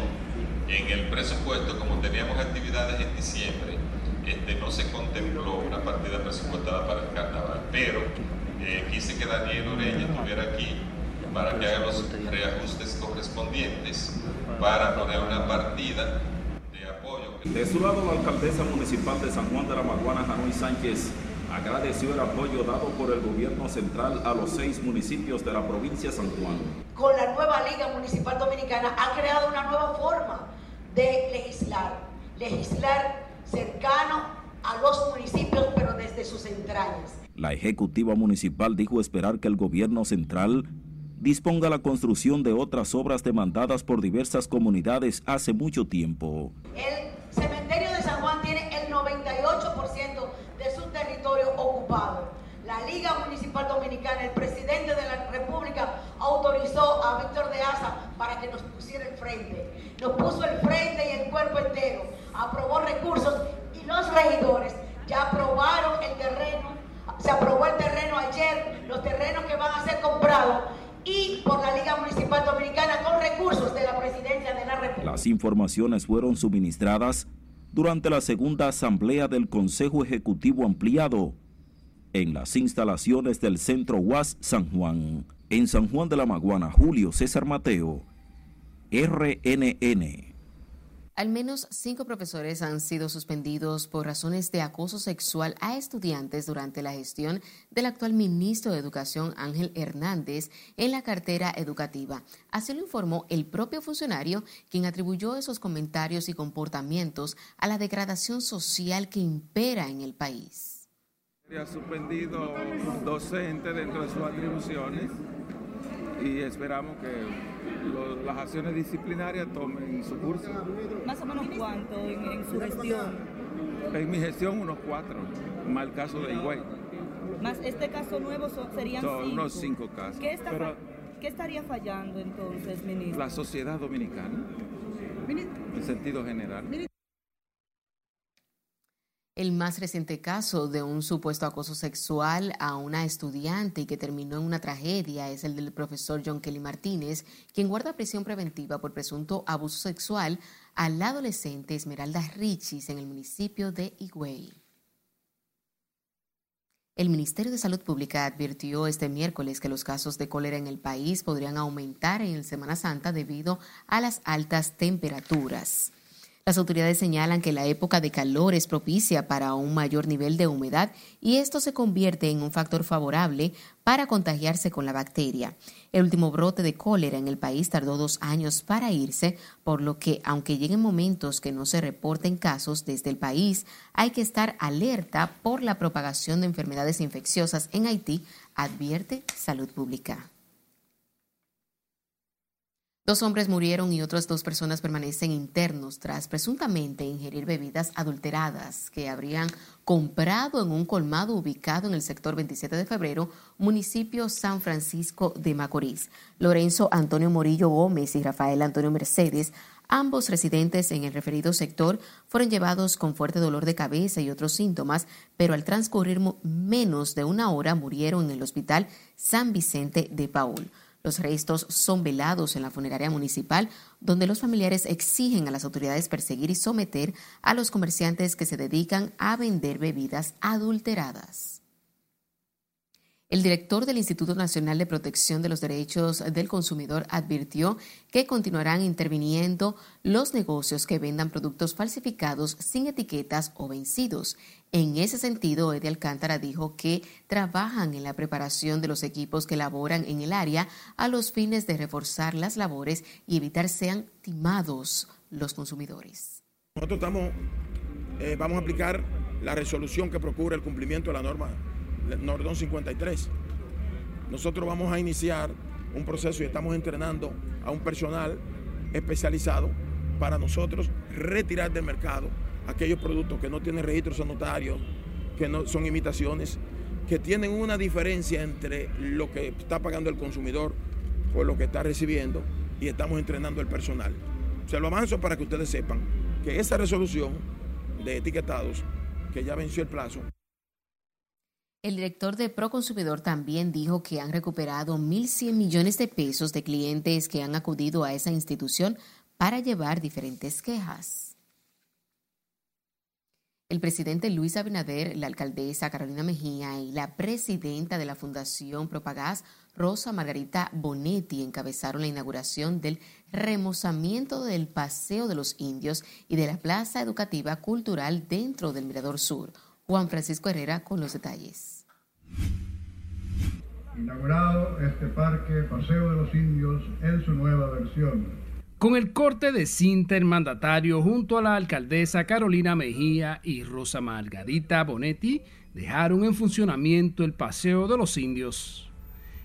en el presupuesto, como teníamos actividades en diciembre, este, no se contempló una partida presupuestada para el carnaval, pero eh, quise que Daniel Oreña estuviera aquí para que haga los reajustes correspondientes para poner una partida de apoyo. De su lado, la alcaldesa municipal de San Juan de la Maguana, Janoy Sánchez, agradeció el apoyo dado por el gobierno central a los seis municipios de la provincia de San Juan. Con la nueva Liga Municipal Dominicana ha creado una nueva forma de legislar. Legislar cercano a los municipios, pero desde sus entrañas. La ejecutiva municipal dijo esperar que el gobierno central disponga la construcción de otras obras demandadas por diversas comunidades hace mucho tiempo. El cementerio de San Juan tiene el 98% de su territorio ocupado. Liga Municipal Dominicana, el presidente de la República autorizó a Víctor de Asa para que nos pusiera el frente. Nos puso el frente y el cuerpo entero aprobó recursos y los regidores ya aprobaron el terreno, se aprobó el terreno ayer, los terrenos que van a ser comprados y por la Liga Municipal Dominicana con recursos de la Presidencia de la República. Las informaciones fueron suministradas durante la segunda asamblea del Consejo Ejecutivo Ampliado en las instalaciones del Centro UAS San Juan. En San Juan de la Maguana, Julio César Mateo, RNN. Al menos cinco profesores han sido suspendidos por razones de acoso sexual a estudiantes durante la gestión del actual ministro de Educación Ángel Hernández en la cartera educativa. Así lo informó el propio funcionario, quien atribuyó esos comentarios y comportamientos a la degradación social que impera en el país. Ha suspendido docente dentro de sus atribuciones y esperamos que las acciones disciplinarias tomen su curso. ¿Más o menos cuánto en, su gestión? En mi gestión unos cuatro, más el caso de Higüey. Más este caso nuevo serían cinco. unos cinco casos. ¿Qué, ¿Qué estaría fallando entonces, ministro? La sociedad dominicana, en sentido general. El más reciente caso de un supuesto acoso sexual a una estudiante y que terminó en una tragedia es el del profesor John Kelly Martínez, quien guarda prisión preventiva por presunto abuso sexual a la adolescente Esmeralda Richis en el municipio de Higüey. El Ministerio de Salud Pública advirtió este miércoles que los casos de cólera en el país podrían aumentar en Semana Santa debido a las altas temperaturas. Las autoridades señalan que la época de calor es propicia para un mayor nivel de humedad y esto se convierte en un factor favorable para contagiarse con la bacteria. El último brote de cólera en el país tardó dos años para irse, por lo que aunque lleguen momentos que no se reporten casos desde el país, hay que estar alerta por la propagación de enfermedades infecciosas en Haití, advierte Salud Pública. Dos hombres murieron y otras dos personas permanecen internos tras presuntamente ingerir bebidas adulteradas que habrían comprado en un colmado ubicado en el sector 27 de febrero, municipio San Francisco de Macorís. Lorenzo Antonio Morillo Gómez y Rafael Antonio Mercedes, ambos residentes en el referido sector, fueron llevados con fuerte dolor de cabeza y otros síntomas, pero al transcurrir menos de una hora murieron en el hospital San Vicente de Paul. Los restos son velados en la funeraria municipal, donde los familiares exigen a las autoridades perseguir y someter a los comerciantes que se dedican a vender bebidas adulteradas. El director del Instituto Nacional de Protección de los Derechos del Consumidor advirtió que continuarán interviniendo los negocios que vendan productos falsificados sin etiquetas o vencidos. En ese sentido, Eddie Alcántara dijo que trabajan en la preparación de los equipos que laboran en el área a los fines de reforzar las labores y evitar sean timados los consumidores. Nosotros estamos, eh, vamos a aplicar la resolución que procura el cumplimiento de la norma Nordón 53. Nosotros vamos a iniciar un proceso y estamos entrenando a un personal especializado para nosotros retirar del mercado aquellos productos que no tienen registros sanitarios, que no son imitaciones, que tienen una diferencia entre lo que está pagando el consumidor por lo que está recibiendo y estamos entrenando el personal. Se lo avanzo para que ustedes sepan que esa resolución de etiquetados, que ya venció el plazo, el director de Proconsumidor también dijo que han recuperado 1.100 millones de pesos de clientes que han acudido a esa institución para llevar diferentes quejas. El presidente Luis Abinader, la alcaldesa Carolina Mejía y la presidenta de la Fundación Propagás, Rosa Margarita Bonetti, encabezaron la inauguración del remozamiento del Paseo de los Indios y de la Plaza Educativa Cultural dentro del Mirador Sur Juan Francisco Herrera con los detalles. Inaugurado este parque Paseo de los Indios en su nueva versión. Con el corte de cinta el mandatario junto a la alcaldesa Carolina Mejía y Rosa Margarita Bonetti dejaron en funcionamiento el Paseo de los Indios.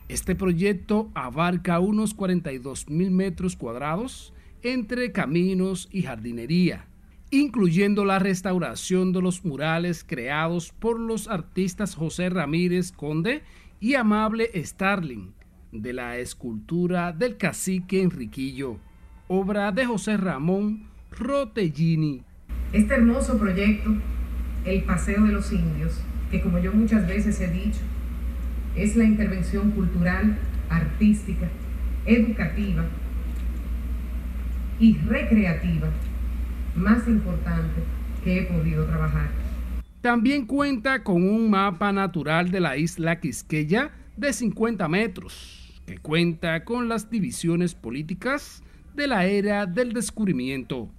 Este proyecto abarca unos 42 mil metros cuadrados entre caminos y jardinería incluyendo la restauración de los murales creados por los artistas José Ramírez Conde y Amable Starling, de la escultura del cacique Enriquillo, obra de José Ramón Rotellini. Este hermoso proyecto, el Paseo de los Indios, que como yo muchas veces he dicho, es la intervención cultural, artística, educativa y recreativa más importante que he podido trabajar. También cuenta con un mapa natural de la isla Quisqueya de 50 metros, que cuenta con las divisiones políticas de la era del descubrimiento.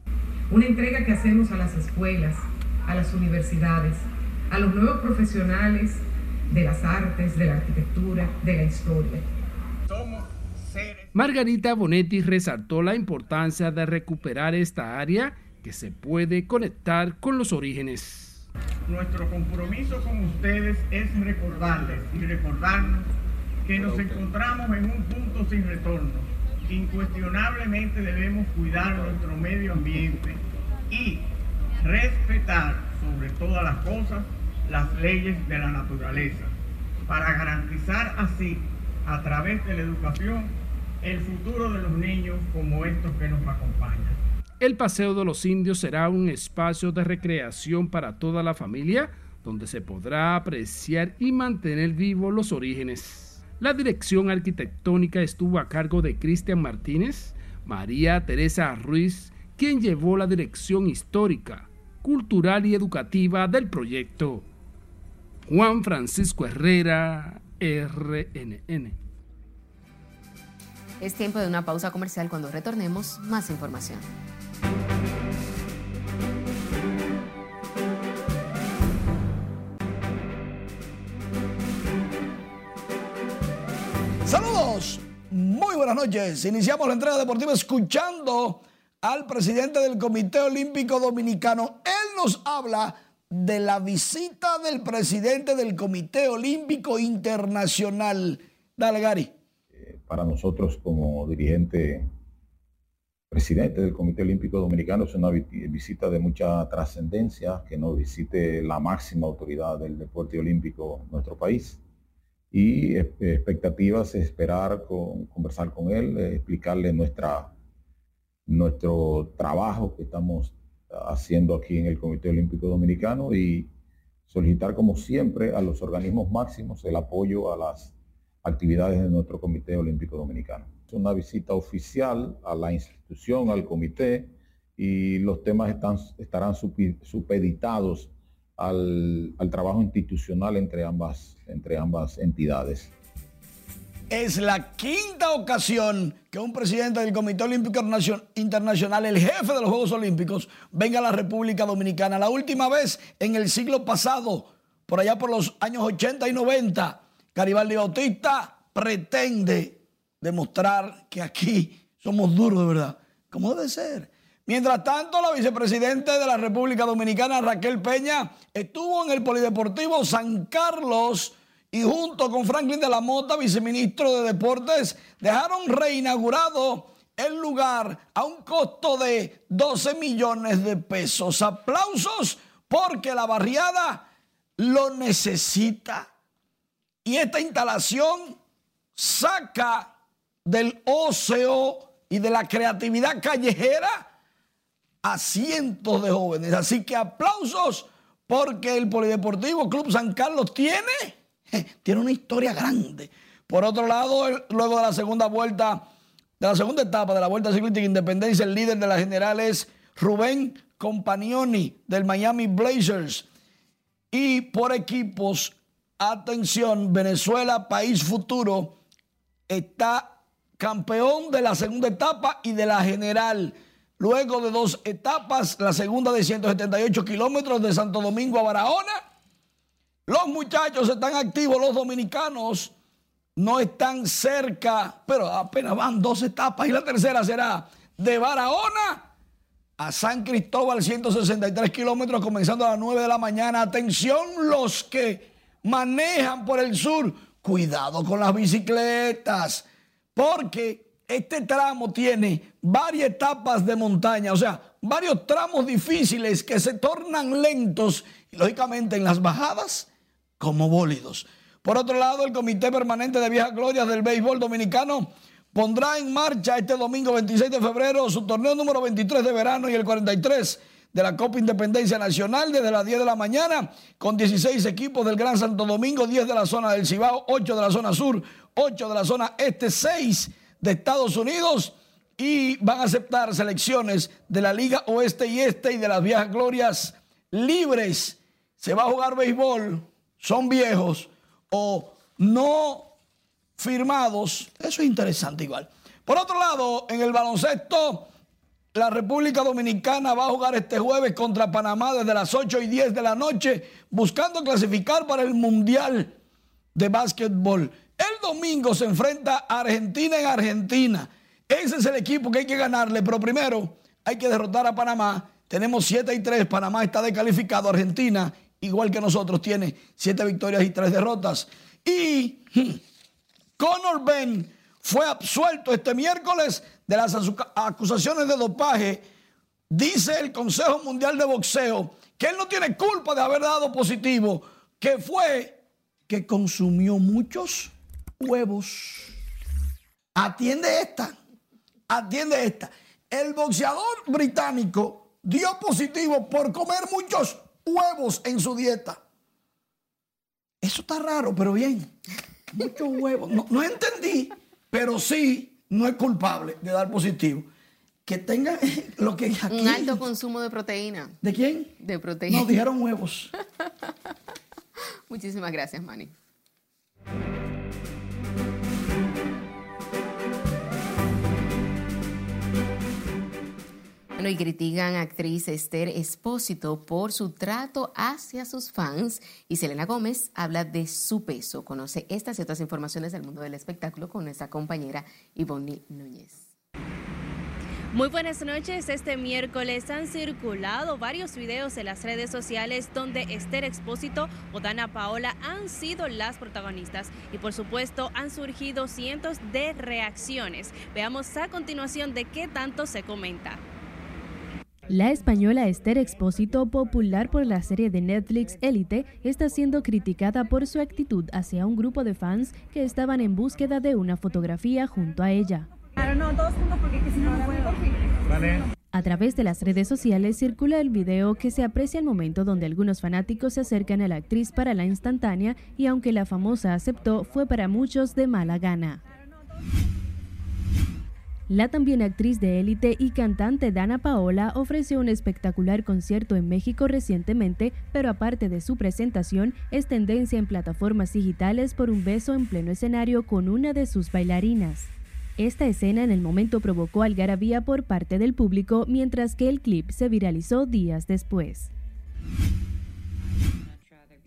Una entrega que hacemos a las escuelas, a las universidades, a los nuevos profesionales de las artes, de la arquitectura, de la historia. Margarita Bonetti resaltó la importancia de recuperar esta área que se puede conectar con los orígenes. Nuestro compromiso con ustedes es recordarles y recordarnos que nos encontramos en un punto sin retorno. Incuestionablemente debemos cuidar nuestro medio ambiente y respetar sobre todas las cosas las leyes de la naturaleza para garantizar así a través de la educación el futuro de los niños como estos que nos acompañan. El Paseo de los Indios será un espacio de recreación para toda la familia, donde se podrá apreciar y mantener vivos los orígenes. La dirección arquitectónica estuvo a cargo de Cristian Martínez, María Teresa Ruiz, quien llevó la dirección histórica, cultural y educativa del proyecto. Juan Francisco Herrera, RNN. Es tiempo de una pausa comercial cuando retornemos más información. Saludos, muy buenas noches. Iniciamos la entrega deportiva escuchando al presidente del Comité Olímpico Dominicano. Él nos habla de la visita del presidente del Comité Olímpico Internacional. Dale, Gary. Para nosotros como dirigente, presidente del Comité Olímpico Dominicano, es una visita de mucha trascendencia, que nos visite la máxima autoridad del deporte olímpico en nuestro país. Y expectativas, esperar con, conversar con él, explicarle nuestra, nuestro trabajo que estamos haciendo aquí en el Comité Olímpico Dominicano y solicitar como siempre a los organismos máximos el apoyo a las actividades de nuestro Comité Olímpico Dominicano. Es una visita oficial a la institución, al comité, y los temas están, estarán supeditados al, trabajo institucional entre ambas, entre ambas entidades. Es la quinta ocasión que un presidente del Comité Olímpico Internacional, el jefe de los Juegos Olímpicos, venga a la República Dominicana. La última vez en el siglo pasado, por allá por los años 80 y 90, Garibaldi Bautista pretende demostrar que aquí somos duros de verdad, como debe ser. Mientras tanto, la vicepresidenta de la República Dominicana, Raquel Peña, estuvo en el Polideportivo San Carlos y junto con Franklin de la Mota, viceministro de Deportes, dejaron reinaugurado el lugar a un costo de 12 millones de pesos. Aplausos porque la barriada lo necesita. Y esta instalación saca del ocio y de la creatividad callejera a cientos de jóvenes. Así que aplausos porque el Polideportivo Club San Carlos tiene tiene una historia grande. Por otro lado, luego de la segunda vuelta, de la segunda etapa de la Vuelta Ciclística Independencia, el líder de la general es Rubén Companioni del Miami Blazers. Y por equipos, atención, Venezuela, país futuro, está campeón de la segunda etapa y de la general. Luego de dos etapas, la segunda de 178 kilómetros de Santo Domingo a Barahona los muchachos están activos, los dominicanos no están cerca, pero apenas van dos etapas y la tercera será de Barahona a San Cristóbal, 163 kilómetros, comenzando a las 9 de la mañana. Atención los que manejan por el sur, cuidado con las bicicletas, porque este tramo tiene varias etapas de montaña, o sea, varios tramos difíciles que se tornan lentos lógicamente en las bajadas como bólidos. Por otro lado, el Comité Permanente de Viejas Glorias del Béisbol Dominicano pondrá en marcha este domingo 26 de febrero su torneo número 23 de verano y el 43 de la Copa Independencia Nacional desde las 10 de la mañana con 16 equipos del Gran Santo Domingo, 10 de la zona del Cibao, 8 de la zona sur, 8 de la zona este, 6 de Estados Unidos y van a aceptar selecciones de la Liga Oeste y Este y de las Viejas Glorias libres. Se va a jugar béisbol son viejos o no firmados, eso es interesante igual. Por otro lado, en el baloncesto, la República Dominicana va a jugar este jueves contra Panamá desde las 8 y 10 de la noche, buscando clasificar para el Mundial de Básquetbol. El domingo se enfrenta a Argentina en Argentina. Ese es el equipo que hay que ganarle, pero primero hay que derrotar a Panamá. Tenemos 7 y 3, Panamá está descalificado, Argentina igual que nosotros, tiene siete victorias y tres derrotas. Y hmm, Conor Ben fue absuelto este miércoles de las acusaciones de dopaje. Dice el Consejo Mundial de Boxeo que él no tiene culpa de haber dado positivo, que fue que consumió muchos huevos. Atiende esta, atiende esta. El boxeador británico dio positivo por comer muchos huevos en su dieta. Eso está raro, pero bien. Muchos huevos. No, no entendí, pero sí no es culpable de dar positivo. Que tenga lo que aquí. Un alto consumo de proteína. ¿De quién? De proteína. Nos dijeron huevos. (laughs) Muchísimas gracias, Manny. Bueno, y critican a actriz Esther Espósito por su trato hacia sus fans. Y Selena Gómez habla de su peso. Conoce estas y otras informaciones del mundo del espectáculo con nuestra compañera Ivonne Núñez. Muy buenas noches. Este miércoles han circulado varios videos en las redes sociales donde Esther Expósito o Dana Paola han sido las protagonistas y por supuesto han surgido cientos de reacciones. Veamos a continuación de qué tanto se comenta. La española Esther Expósito, popular por la serie de Netflix Elite, está siendo criticada por su actitud hacia un grupo de fans que estaban en búsqueda de una fotografía junto a ella. A través de las redes sociales circula el video que se aprecia el momento donde algunos fanáticos se acercan a la actriz para la instantánea y aunque la famosa aceptó, fue para muchos de mala gana. La también actriz de élite y cantante Dana Paola ofreció un espectacular concierto en México recientemente, pero aparte de su presentación, es tendencia en plataformas digitales por un beso en pleno escenario con una de sus bailarinas. Esta escena en el momento provocó algarabía por parte del público, mientras que el clip se viralizó días después.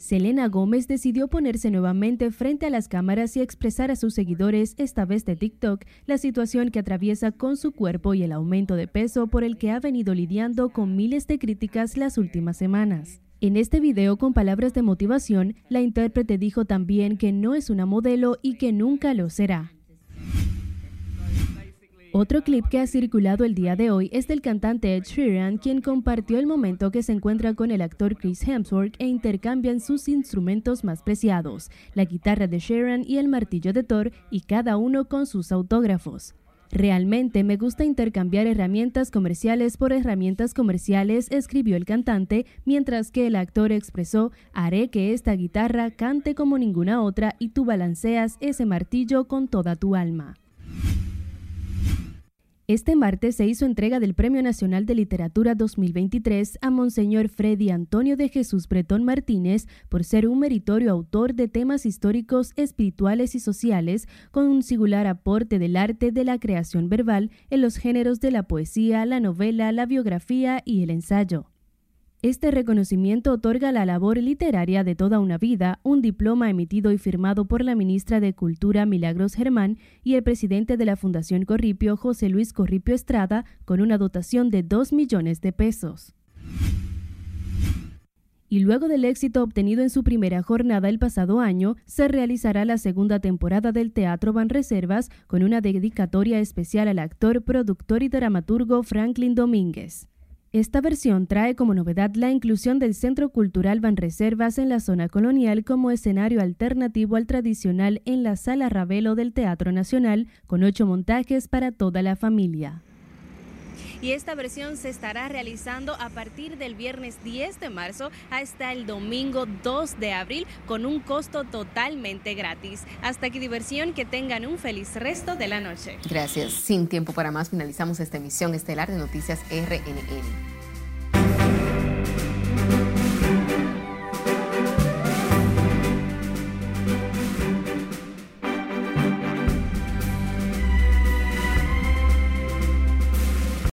Selena Gómez decidió ponerse nuevamente frente a las cámaras y expresar a sus seguidores, esta vez de TikTok, la situación que atraviesa con su cuerpo y el aumento de peso por el que ha venido lidiando con miles de críticas las últimas semanas. En este video con palabras de motivación, la intérprete dijo también que no es una modelo y que nunca lo será. Otro clip que ha circulado el día de hoy es del cantante Ed Sheeran, quien compartió el momento que se encuentra con el actor Chris Hemsworth e intercambian sus instrumentos más preciados, la guitarra de Sheeran y el martillo de Thor, y cada uno con sus autógrafos. Realmente me gusta intercambiar herramientas comerciales por herramientas comerciales, escribió el cantante, mientras que el actor expresó, haré que esta guitarra cante como ninguna otra y tú balanceas ese martillo con toda tu alma. Este martes se hizo entrega del Premio Nacional de Literatura 2023 a Monseñor Freddy Antonio de Jesús Bretón Martínez por ser un meritorio autor de temas históricos, espirituales y sociales, con un singular aporte del arte de la creación verbal en los géneros de la poesía, la novela, la biografía y el ensayo. Este reconocimiento otorga la labor literaria de toda una vida, un diploma emitido y firmado por la ministra de Cultura Milagros Germán y el presidente de la Fundación Corripio, José Luis Corripio Estrada, con una dotación de 2 millones de pesos. Y luego del éxito obtenido en su primera jornada el pasado año, se realizará la segunda temporada del Teatro Banreservas con una dedicatoria especial al actor, productor y dramaturgo Franklin Domínguez. Esta versión trae como novedad la inclusión del Centro Cultural Banreservas en la zona colonial como escenario alternativo al tradicional en la Sala Ravelo del Teatro Nacional, con ocho montajes para toda la familia. Y esta versión se estará realizando a partir del viernes 10 de marzo hasta el domingo 2 de abril con un costo totalmente gratis. Hasta aquí diversión, que tengan un feliz resto de la noche. Gracias. Sin tiempo para más, finalizamos esta emisión estelar de Noticias RNN.